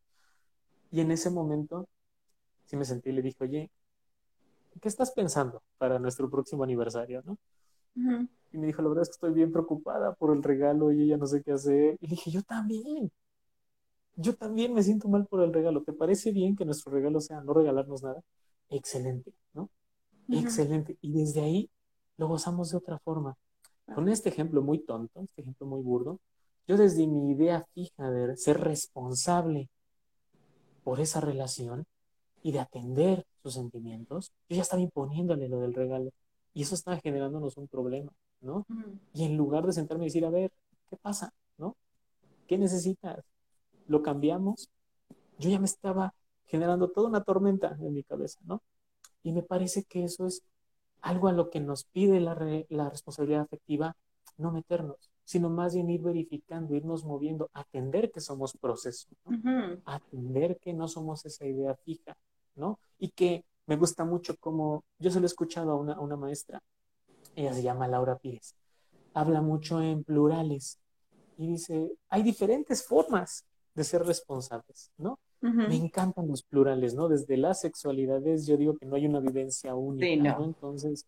Y en ese momento sí me sentí y le dije, oye, ¿qué estás pensando para nuestro próximo aniversario, no? Y me dijo, la verdad es que estoy bien preocupada por el regalo y ya no sé qué hacer. Y dije, yo también, yo también me siento mal por el regalo. ¿Te parece bien que nuestro regalo sea no regalarnos nada? Excelente, ¿no? Excelente. Y desde ahí lo gozamos de otra forma. Con este ejemplo muy tonto, este ejemplo muy burdo, yo desde mi idea fija de ser responsable por esa relación y de atender sus sentimientos, yo ya estaba imponiéndole lo del regalo. Y eso estaba generándonos un problema, ¿no? Y en lugar de sentarme y decir, a ver, ¿qué pasa? ¿No? ¿Qué necesitas? Lo cambiamos, yo ya me estaba generando toda una tormenta en mi cabeza, ¿no? Y me parece que eso es algo a lo que nos pide la, la responsabilidad afectiva, no meternos, sino más bien ir verificando, irnos moviendo, atender que somos proceso, ¿no? atender que no somos esa idea fija, ¿no? Y que me gusta mucho como, yo se lo he escuchado a una, a una maestra, ella se llama Laura Pires, habla mucho en plurales y dice, hay diferentes formas de ser responsables, ¿no? Me encantan los plurales, ¿no? Desde las sexualidades, yo digo que no hay una vivencia única, ¿no? Entonces,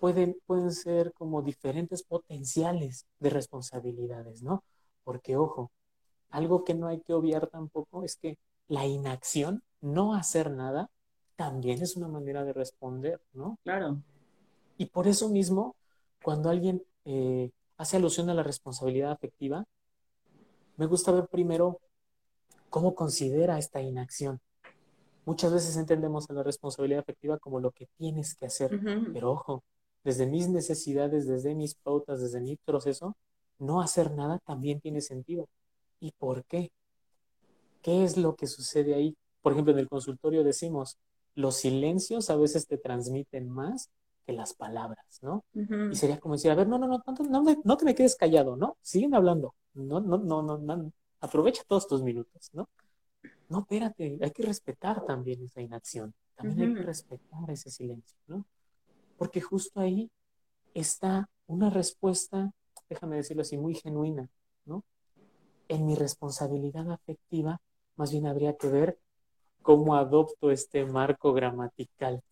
pueden, pueden ser como diferentes potenciales de responsabilidades, ¿no? Porque, ojo, algo que no hay que obviar tampoco es que la inacción, no hacer nada, también es una manera de responder, ¿no? Claro. Y por eso mismo, cuando alguien eh, hace alusión a la responsabilidad afectiva, me gusta ver primero cómo considera esta inacción. Muchas veces entendemos a la responsabilidad afectiva como lo que tienes que hacer, pero ojo, desde mis necesidades, desde mis pautas, desde mi proceso, no hacer nada también tiene sentido. ¿Y por qué? ¿Qué es lo que sucede ahí? Por ejemplo, en el consultorio decimos, los silencios a veces te transmiten más que las palabras, ¿no? Y sería como decir, a ver, no, no, no, no, no, no te me quedes callado, ¿no? Siguen hablando, no, no, no, no, no, aprovecha todos tus minutos, ¿no? No, espérate, hay que respetar también esa inacción, también hay que respetar ese silencio, ¿no? Porque justo ahí está una respuesta, déjame decirlo así, muy genuina, ¿no? En mi responsabilidad afectiva, más bien habría que ver cómo adopto este marco gramatical,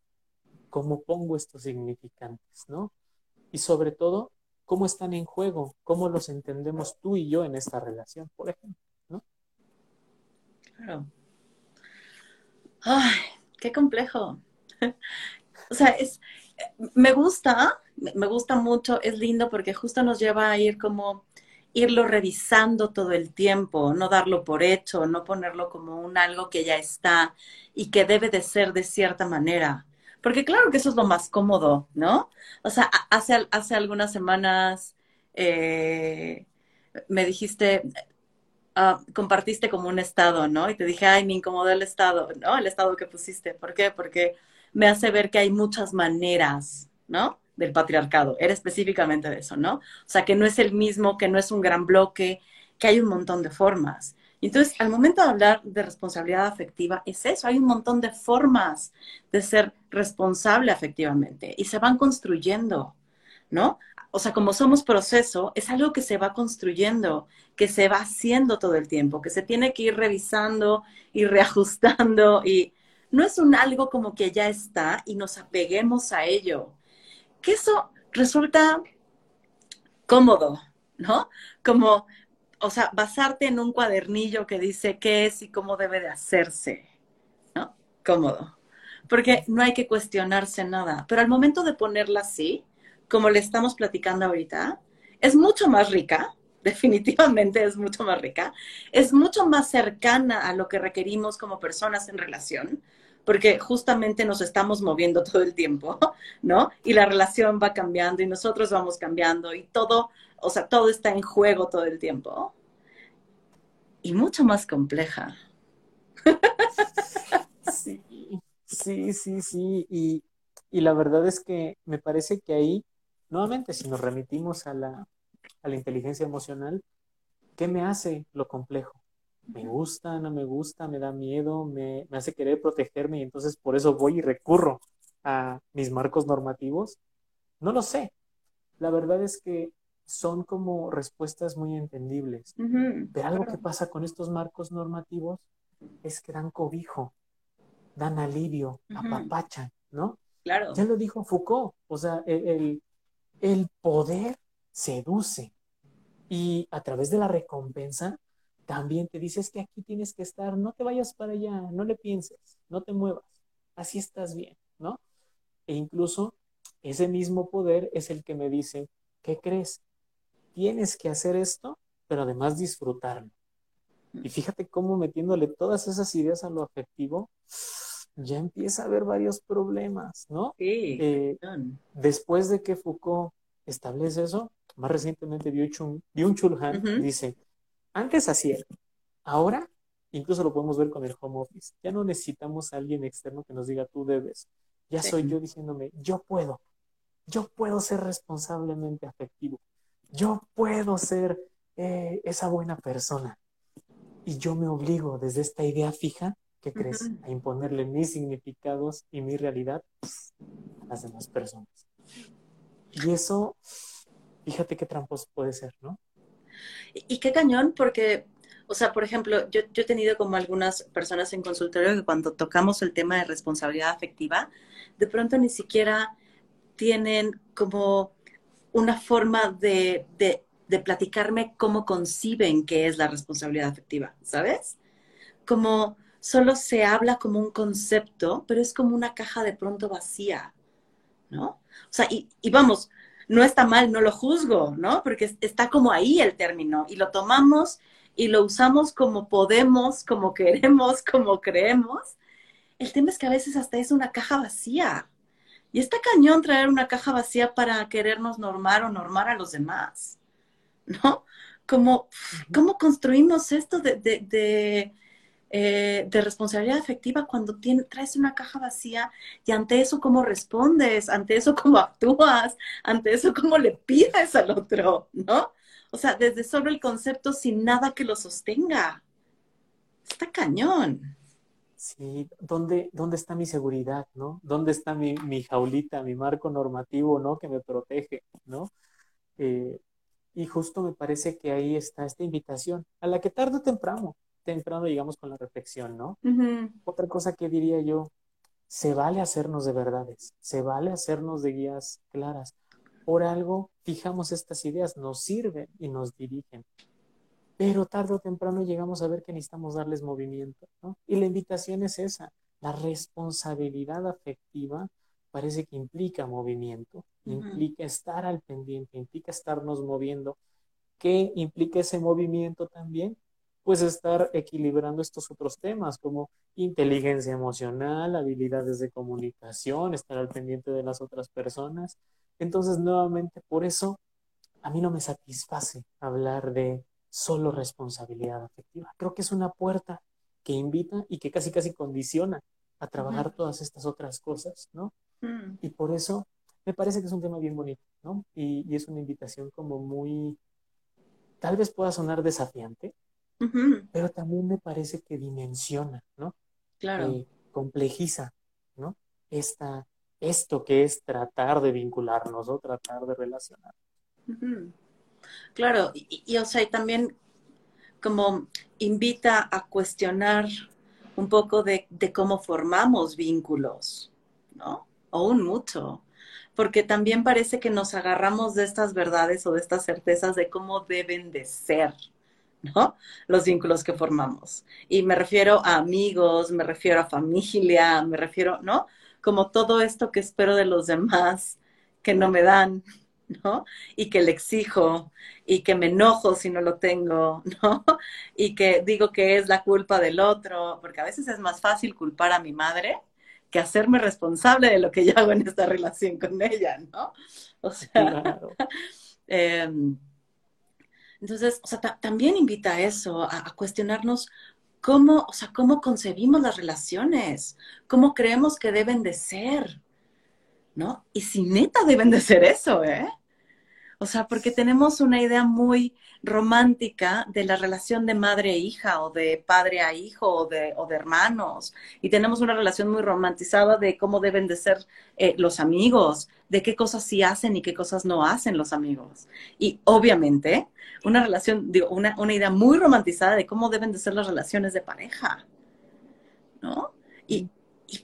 cómo pongo estos significantes, ¿no? Y sobre todo, cómo están en juego, cómo los entendemos tú y yo en esta relación, por ejemplo, ¿no? Claro. Ay, qué complejo. o sea, es, me gusta, me gusta mucho, es lindo porque justo nos lleva a ir como irlo revisando todo el tiempo, no darlo por hecho, no ponerlo como un algo que ya está y que debe de ser de cierta manera. Porque claro que eso es lo más cómodo, ¿no? O sea, hace, hace algunas semanas eh, me dijiste, ah, compartiste como un estado, ¿no? Y te dije, ay, me incomodó el estado, ¿no? El estado que pusiste. ¿Por qué? Porque me hace ver que hay muchas maneras, ¿no? del patriarcado, era específicamente de eso, ¿no? O sea, que no es el mismo, que no es un gran bloque, que hay un montón de formas. Entonces, al momento de hablar de responsabilidad afectiva, es eso, hay un montón de formas de ser responsable afectivamente y se van construyendo, ¿no? O sea, como somos proceso, es algo que se va construyendo, que se va haciendo todo el tiempo, que se tiene que ir revisando y reajustando y no es un algo como que ya está y nos apeguemos a ello que eso resulta cómodo, ¿no? Como, o sea, basarte en un cuadernillo que dice qué es y cómo debe de hacerse, ¿no? Cómodo. Porque no hay que cuestionarse nada. Pero al momento de ponerla así, como le estamos platicando ahorita, es mucho más rica, definitivamente es mucho más rica, es mucho más cercana a lo que requerimos como personas en relación, porque justamente nos estamos moviendo todo el tiempo, ¿no? Y la relación va cambiando y nosotros vamos cambiando y todo, o sea, todo está en juego todo el tiempo. Y mucho más compleja. Sí, sí, sí. Y, y la verdad es que me parece que ahí, nuevamente, si nos remitimos a la, a la inteligencia emocional, ¿qué me hace lo complejo? Me gusta, no me gusta, me da miedo, me, hace querer protegerme y entonces por eso voy y recurro a mis marcos normativos? No lo sé. La verdad es que son como respuestas muy entendibles. Pero algo que pasa con estos marcos normativos es que dan cobijo, dan alivio, apapachan, ¿no? Claro. Ya lo dijo Foucault, o sea, el, el poder seduce y a través de la recompensa también te dices que aquí tienes que estar, no te vayas para allá, no le pienses, no te muevas, así estás bien, ¿no? E incluso ese mismo poder es el que me dice, ¿qué crees? Tienes que hacer esto, pero además disfrutarlo. Y fíjate cómo metiéndole todas esas ideas a lo afectivo, ya empieza a haber varios problemas, ¿no? Sí. Eh, después de que Foucault establece eso, más recientemente Byung-Chul Han dice, antes así era. Ahora, incluso lo podemos ver con el home office. Ya no necesitamos a alguien externo que nos diga tú debes. Ya soy yo diciéndome, yo puedo. Yo puedo ser responsablemente afectivo. Yo puedo ser eh, esa buena persona. Y yo me obligo desde esta idea fija, que crees? A imponerle mis significados y mi realidad a las demás personas. Y eso, fíjate qué trampos puede ser, ¿no? Y, qué cañón, porque, o sea, por ejemplo, yo, he tenido como algunas personas en consultorio que cuando tocamos el tema de responsabilidad afectiva, de pronto ni siquiera tienen como una forma de, de, de platicarme cómo conciben que es la responsabilidad afectiva, ¿sabes? Como solo se habla como un concepto, pero es como una caja de pronto vacía, ¿no? O sea, y, y vamos, no está mal, no lo juzgo, ¿no? Porque está como ahí el término y lo tomamos y lo usamos como podemos, como queremos, como creemos. El tema es que a veces hasta es una caja vacía. Y está cañón traer una caja vacía para querernos normar o normar a los demás, ¿no? Como, ¿Cómo construimos esto de, de, eh, de responsabilidad afectiva cuando traes una caja vacía y ante eso cómo respondes, ante eso cómo actúas, ante eso cómo le pides al otro, ¿no? O sea, desde solo el concepto sin nada que lo sostenga. Está cañón. Sí, ¿dónde, dónde está mi seguridad, no? ¿Dónde está mi, mi jaulita, mi marco normativo, no? Que me protege, ¿no? Eh, y justo me parece que ahí está esta invitación, a la que tarde o temprano temprano llegamos con la reflexión, ¿no? Otra cosa que diría yo, se vale hacernos de verdades, se vale hacernos de guías claras. Por algo fijamos estas ideas, nos sirven y nos dirigen. Pero tarde o temprano llegamos a ver que necesitamos darles movimiento, ¿no? Y la invitación es esa, la responsabilidad afectiva parece que implica movimiento, implica estar al pendiente, implica estarnos moviendo. ¿Qué implica ese movimiento también? Pues estar equilibrando estos otros temas como inteligencia emocional, habilidades de comunicación, estar al pendiente de las otras personas. Entonces, nuevamente, por eso a mí no me satisface hablar de solo responsabilidad afectiva. Creo que es una puerta que invita y que casi casi condiciona a trabajar todas estas otras cosas, ¿no? Mm. Y por eso me parece que es un tema bien bonito, ¿no? Y, y es una invitación como muy, tal vez pueda sonar desafiante, pero también me parece que dimensiona, ¿no? Claro. Eh, complejiza, ¿no? Esta, esto que es tratar de vincularnos o tratar de relacionar. Claro, y, o sea, y también como invita a cuestionar un poco de, de, cómo formamos vínculos, ¿no? O un mutuo. Porque también parece que nos agarramos de estas verdades o de estas certezas de cómo deben de ser, ¿no? Los vínculos que formamos. Y me refiero a amigos, me refiero a familia, me refiero, ¿no? Como todo esto que espero de los demás que no me dan, ¿no? Y que le exijo y que me enojo si no lo tengo, ¿no? Y que digo que es la culpa del otro, porque a veces es más fácil culpar a mi madre que hacerme responsable de lo que yo hago en esta relación con ella, ¿no? O sea, em, entonces, o sea, también invita a eso, a, cuestionarnos cómo, o sea, cómo concebimos las relaciones, cómo creemos que deben de ser, ¿no? Y si neta deben de ser eso, ¿eh? O sea, porque tenemos una idea muy romántica de la relación de madre e hija o de padre a hijo o de, hermanos. Y tenemos una relación muy romantizada de cómo deben de ser eh, los amigos, de qué cosas sí hacen y qué cosas no hacen los amigos. Y obviamente una relación, digo, una, una idea muy romantizada de cómo deben de ser las relaciones de pareja. ¿No? Y, y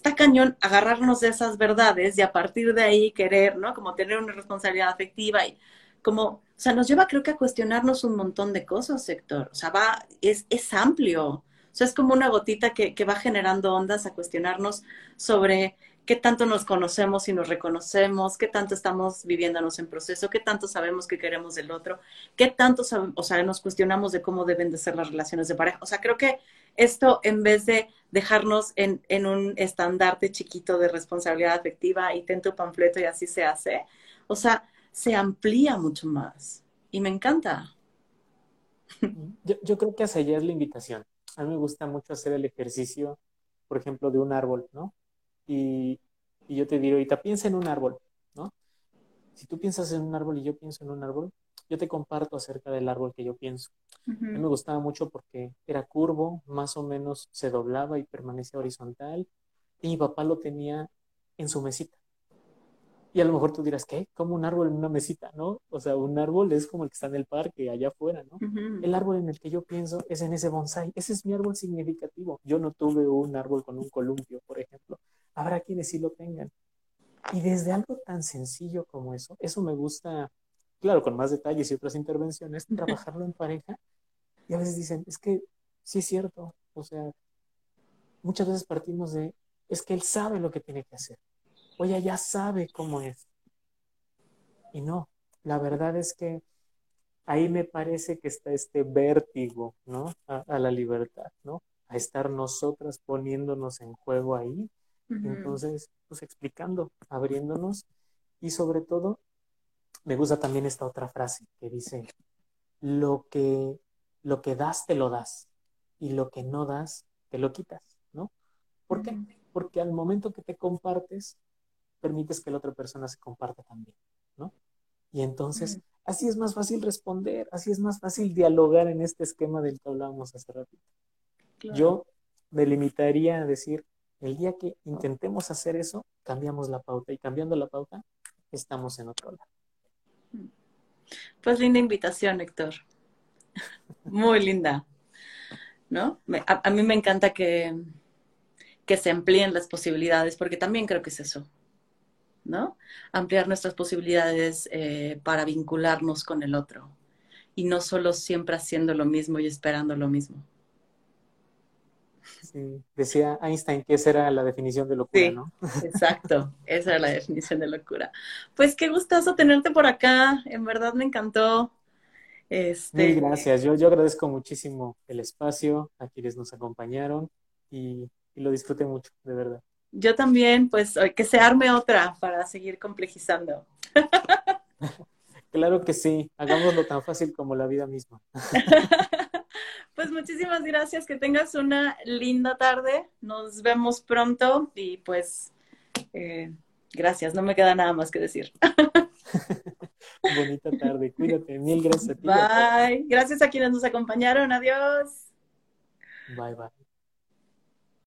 está cañón agarrarnos de esas verdades y a partir de ahí querer, ¿no? Como tener una responsabilidad afectiva y como, o sea, nos lleva creo que a cuestionarnos un montón de cosas, sector. O sea, va, es, es amplio. O sea, es como una gotita que, que va generando ondas a cuestionarnos sobre qué tanto nos conocemos y nos reconocemos, qué tanto estamos viviéndonos en proceso, qué tanto sabemos que queremos del otro, qué tanto, o sea, nos cuestionamos de cómo deben de ser las relaciones de pareja. O sea, creo que esto en vez de dejarnos en, en un estandarte chiquito de responsabilidad afectiva y ten tu panfleto y así se hace, o sea, se amplía mucho más y me encanta. Yo, yo creo que hacia allá es la invitación. A mí me gusta mucho hacer el ejercicio, por ejemplo, de un árbol, ¿no? Y, y yo te digo, ahorita, piensa en un árbol, ¿no? Si tú piensas en un árbol y yo pienso en un árbol, yo te comparto acerca del árbol que yo pienso. A mí me gustaba mucho porque era curvo, más o menos se doblaba y permanecía horizontal, y mi papá lo tenía en su mesita. Y a lo mejor tú dirás, ¿qué? Como un árbol en una mesita, ¿no? O sea, un árbol es como el que está en el parque, allá afuera, ¿no? El árbol en el que yo pienso es en ese bonsai. Ese es mi árbol significativo. Yo no tuve un árbol con un columpio, por ejemplo. Habrá quienes sí lo tengan. Y desde algo tan sencillo como eso, eso me gusta, claro, con más detalles y otras intervenciones, trabajarlo en pareja. Y a veces dicen, es que sí es cierto, o sea, muchas veces partimos de, es que él sabe lo que tiene que hacer, o ella ya sabe cómo es. Y no, la verdad es que ahí me parece que está este vértigo, ¿no? A, la libertad, ¿no? A estar nosotras poniéndonos en juego ahí. Entonces, pues explicando, abriéndonos y sobre todo, me gusta también esta otra frase que dice, lo que, lo que das, te lo das y lo que no das, te lo quitas, ¿no? ¿Por qué? Porque al momento que te compartes, permites que la otra persona se comparta también, ¿no? Y entonces, así es más fácil responder, así es más fácil dialogar en este esquema del que hablábamos hace ratito. Yo me limitaría a decir, el día que intentemos hacer eso, cambiamos la pauta y cambiando la pauta, estamos en otro lado. Pues linda invitación, Héctor. Muy linda. ¿No? a, mí me encanta que, que se amplíen las posibilidades, porque también creo que es eso. ¿no? Ampliar nuestras posibilidades eh, para vincularnos con el otro y no solo siempre haciendo lo mismo y esperando lo mismo. Sí, decía Einstein que esa era la definición de locura, ¿no? Exacto, esa era la definición de locura. Pues qué gustazo tenerte por acá, en verdad me encantó. Este... gracias, yo, yo agradezco muchísimo el espacio a quienes nos acompañaron y, y lo disfruté mucho, de verdad yo también, pues que se arme otra para seguir complejizando. Claro que sí, hagámoslo tan fácil como la vida misma. Pues muchísimas gracias, que tengas una linda tarde, nos vemos pronto y pues eh, gracias, no me queda nada más que decir. Bonita tarde, cuídate, mil gracias a ti. Bye, gracias a quienes nos acompañaron, adiós. Bye, bye.